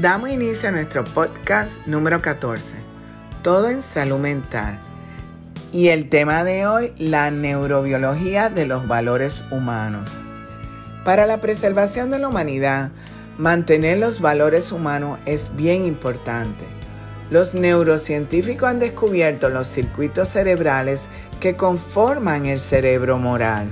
Damos inicio a nuestro podcast número 14, Todo en Salud Mental. Y el tema de hoy, la neurobiología de los valores humanos. Para la preservación de la humanidad, mantener los valores humanos es bien importante. Los neurocientíficos han descubierto los circuitos cerebrales que conforman el cerebro moral.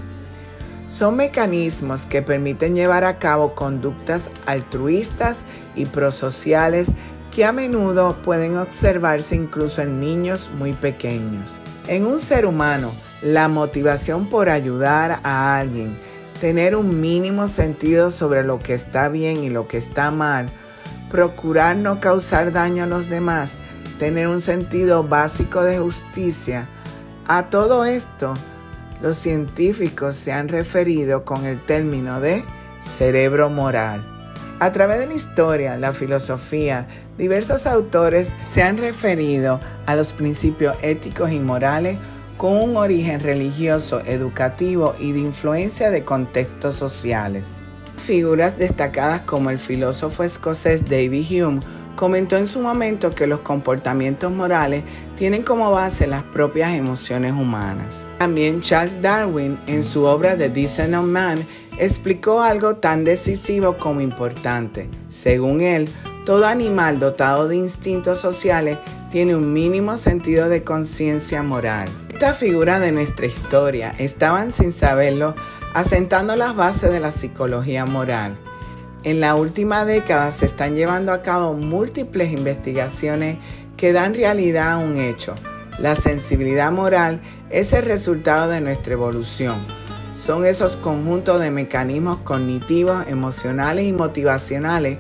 Son mecanismos que permiten llevar a cabo conductas altruistas y prosociales que a menudo pueden observarse incluso en niños muy pequeños. En un ser humano, la motivación por ayudar a alguien, tener un mínimo sentido sobre lo que está bien y lo que está mal, procurar no causar daño a los demás, tener un sentido básico de justicia, a todo esto los científicos se han referido con el término de cerebro moral. A través de la historia, la filosofía, diversos autores se han referido a los principios éticos y morales con un origen religioso, educativo y de influencia de contextos sociales. Figuras destacadas como el filósofo escocés David Hume comentó en su momento que los comportamientos morales tienen como base las propias emociones humanas. También Charles Darwin, en su obra The Descent of Man, explicó algo tan decisivo como importante. Según él, todo animal dotado de instintos sociales tiene un mínimo sentido de conciencia moral. Estas figuras de nuestra historia estaban sin saberlo asentando las bases de la psicología moral en la última década se están llevando a cabo múltiples investigaciones que dan realidad a un hecho. La sensibilidad moral es el resultado de nuestra evolución. Son esos conjuntos de mecanismos cognitivos, emocionales y motivacionales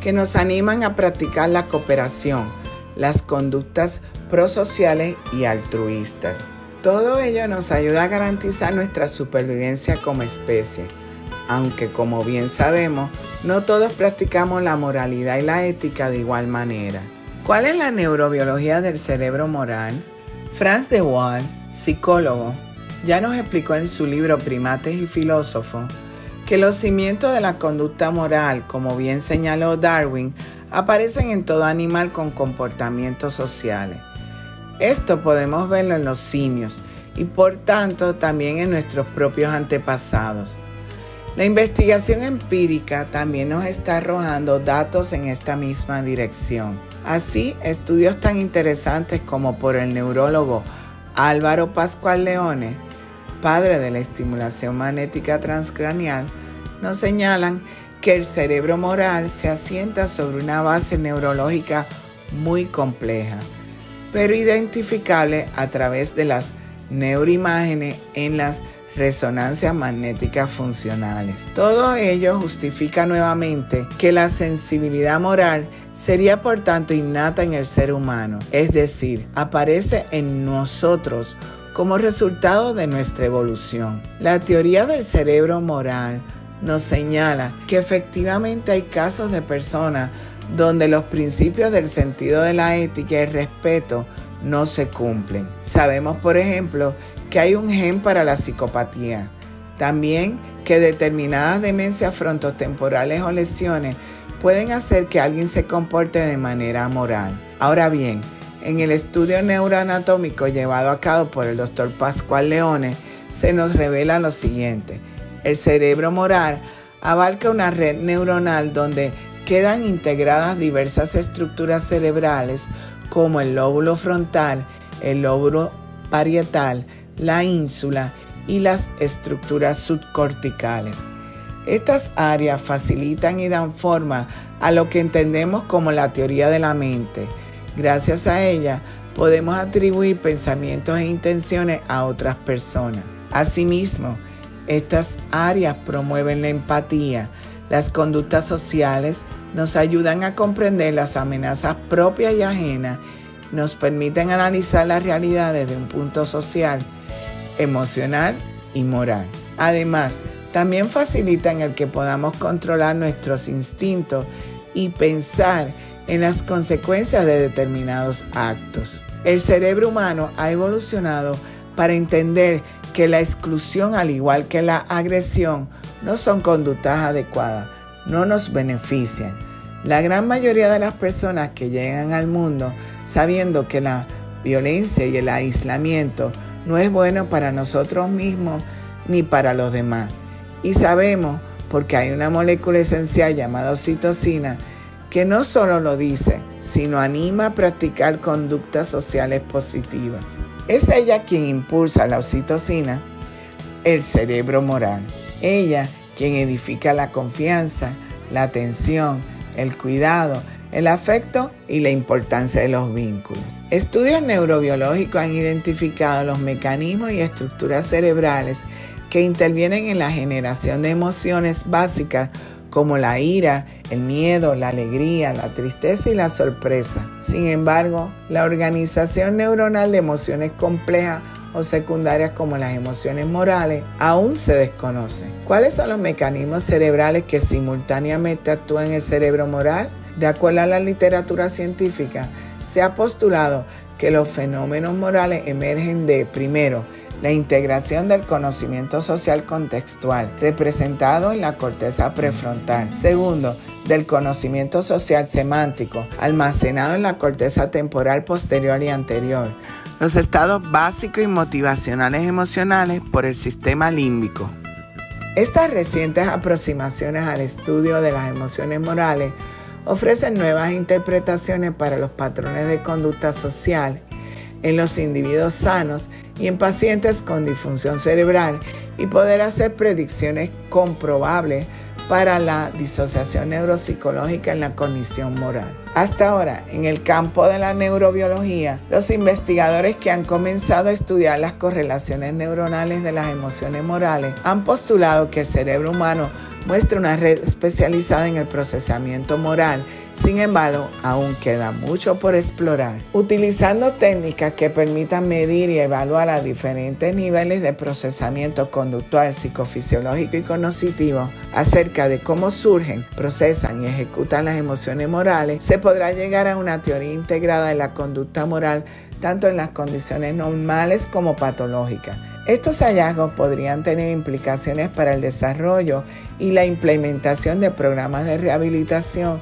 que nos animan a practicar la cooperación, las conductas prosociales y altruistas. Todo ello nos ayuda a garantizar nuestra supervivencia como especie aunque como bien sabemos, no todos practicamos la moralidad y la ética de igual manera. ¿Cuál es la neurobiología del cerebro moral? Franz de Waal, psicólogo, ya nos explicó en su libro Primates y Filósofos que los cimientos de la conducta moral, como bien señaló Darwin, aparecen en todo animal con comportamientos sociales. Esto podemos verlo en los simios y por tanto también en nuestros propios antepasados. La investigación empírica también nos está arrojando datos en esta misma dirección. Así, estudios tan interesantes como por el neurólogo Álvaro Pascual Leone, padre de la estimulación magnética transcranial, nos señalan que el cerebro moral se asienta sobre una base neurológica muy compleja, pero identificable a través de las neuroimágenes en las resonancias magnéticas funcionales. Todo ello justifica nuevamente que la sensibilidad moral sería por tanto innata en el ser humano, es decir, aparece en nosotros como resultado de nuestra evolución. La teoría del cerebro moral nos señala que efectivamente hay casos de personas donde los principios del sentido de la ética y el respeto no se cumplen. Sabemos, por ejemplo, que hay un gen para la psicopatía. También que determinadas demencias frontotemporales o lesiones pueden hacer que alguien se comporte de manera amoral. Ahora bien, en el estudio neuroanatómico llevado a cabo por el doctor Pascual Leone, se nos revela lo siguiente. El cerebro moral abarca una red neuronal donde quedan integradas diversas estructuras cerebrales como el lóbulo frontal, el lóbulo parietal, la ínsula y las estructuras subcorticales. Estas áreas facilitan y dan forma a lo que entendemos como la teoría de la mente. Gracias a ella podemos atribuir pensamientos e intenciones a otras personas. Asimismo, estas áreas promueven la empatía, las conductas sociales, nos ayudan a comprender las amenazas propias y ajenas, nos permiten analizar la realidad desde un punto social emocional y moral. Además, también facilitan el que podamos controlar nuestros instintos y pensar en las consecuencias de determinados actos. El cerebro humano ha evolucionado para entender que la exclusión, al igual que la agresión, no son conductas adecuadas, no nos benefician. La gran mayoría de las personas que llegan al mundo sabiendo que la violencia y el aislamiento no es bueno para nosotros mismos ni para los demás. Y sabemos, porque hay una molécula esencial llamada oxitocina, que no solo lo dice, sino anima a practicar conductas sociales positivas. Es ella quien impulsa la oxitocina, el cerebro moral. Ella quien edifica la confianza, la atención, el cuidado, el afecto y la importancia de los vínculos. Estudios neurobiológicos han identificado los mecanismos y estructuras cerebrales que intervienen en la generación de emociones básicas como la ira, el miedo, la alegría, la tristeza y la sorpresa. Sin embargo, la organización neuronal de emociones complejas o secundarias como las emociones morales aún se desconoce. ¿Cuáles son los mecanismos cerebrales que simultáneamente actúan en el cerebro moral? De acuerdo a la literatura científica, se ha postulado que los fenómenos morales emergen de, primero, la integración del conocimiento social contextual, representado en la corteza prefrontal. Segundo, del conocimiento social semántico, almacenado en la corteza temporal posterior y anterior. Los estados básicos y motivacionales emocionales por el sistema límbico. Estas recientes aproximaciones al estudio de las emociones morales ofrecen nuevas interpretaciones para los patrones de conducta social en los individuos sanos y en pacientes con disfunción cerebral y poder hacer predicciones comprobables para la disociación neuropsicológica en la cognición moral. Hasta ahora, en el campo de la neurobiología, los investigadores que han comenzado a estudiar las correlaciones neuronales de las emociones morales han postulado que el cerebro humano muestra una red especializada en el procesamiento moral sin embargo, aún queda mucho por explorar. Utilizando técnicas que permitan medir y evaluar a diferentes niveles de procesamiento conductual, psicofisiológico y cognitivo acerca de cómo surgen, procesan y ejecutan las emociones morales, se podrá llegar a una teoría integrada de la conducta moral tanto en las condiciones normales como patológicas. Estos hallazgos podrían tener implicaciones para el desarrollo y la implementación de programas de rehabilitación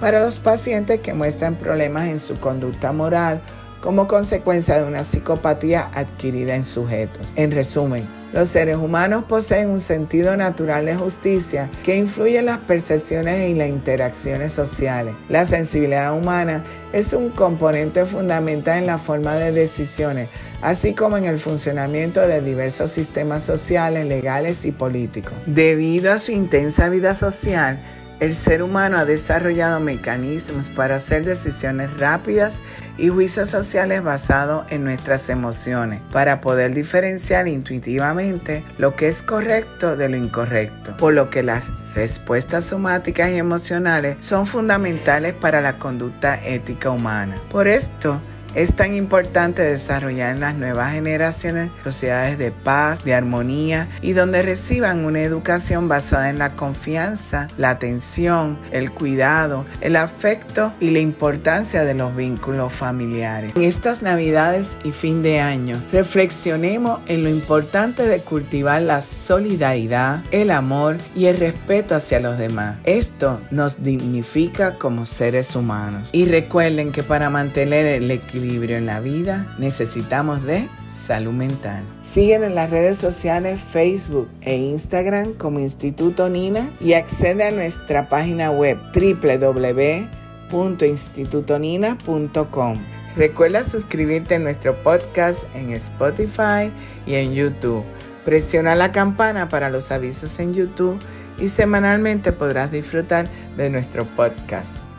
para los pacientes que muestran problemas en su conducta moral como consecuencia de una psicopatía adquirida en sujetos. En resumen, los seres humanos poseen un sentido natural de justicia que influye en las percepciones y las interacciones sociales. La sensibilidad humana es un componente fundamental en la forma de decisiones, así como en el funcionamiento de diversos sistemas sociales, legales y políticos. Debido a su intensa vida social, el ser humano ha desarrollado mecanismos para hacer decisiones rápidas y juicios sociales basados en nuestras emociones, para poder diferenciar intuitivamente lo que es correcto de lo incorrecto, por lo que las respuestas somáticas y emocionales son fundamentales para la conducta ética humana. Por esto, es tan importante desarrollar en las nuevas generaciones sociedades de paz, de armonía y donde reciban una educación basada en la confianza, la atención, el cuidado, el afecto y la importancia de los vínculos familiares. En estas navidades y fin de año, reflexionemos en lo importante de cultivar la solidaridad, el amor y el respeto hacia los demás. Esto nos dignifica como seres humanos. Y recuerden que para mantener el equilibrio en la vida, necesitamos de salud mental. Siguen en las redes sociales Facebook e Instagram como Instituto Nina y accede a nuestra página web www.institutonina.com. Recuerda suscribirte a nuestro podcast en Spotify y en YouTube. Presiona la campana para los avisos en YouTube y semanalmente podrás disfrutar de nuestro podcast.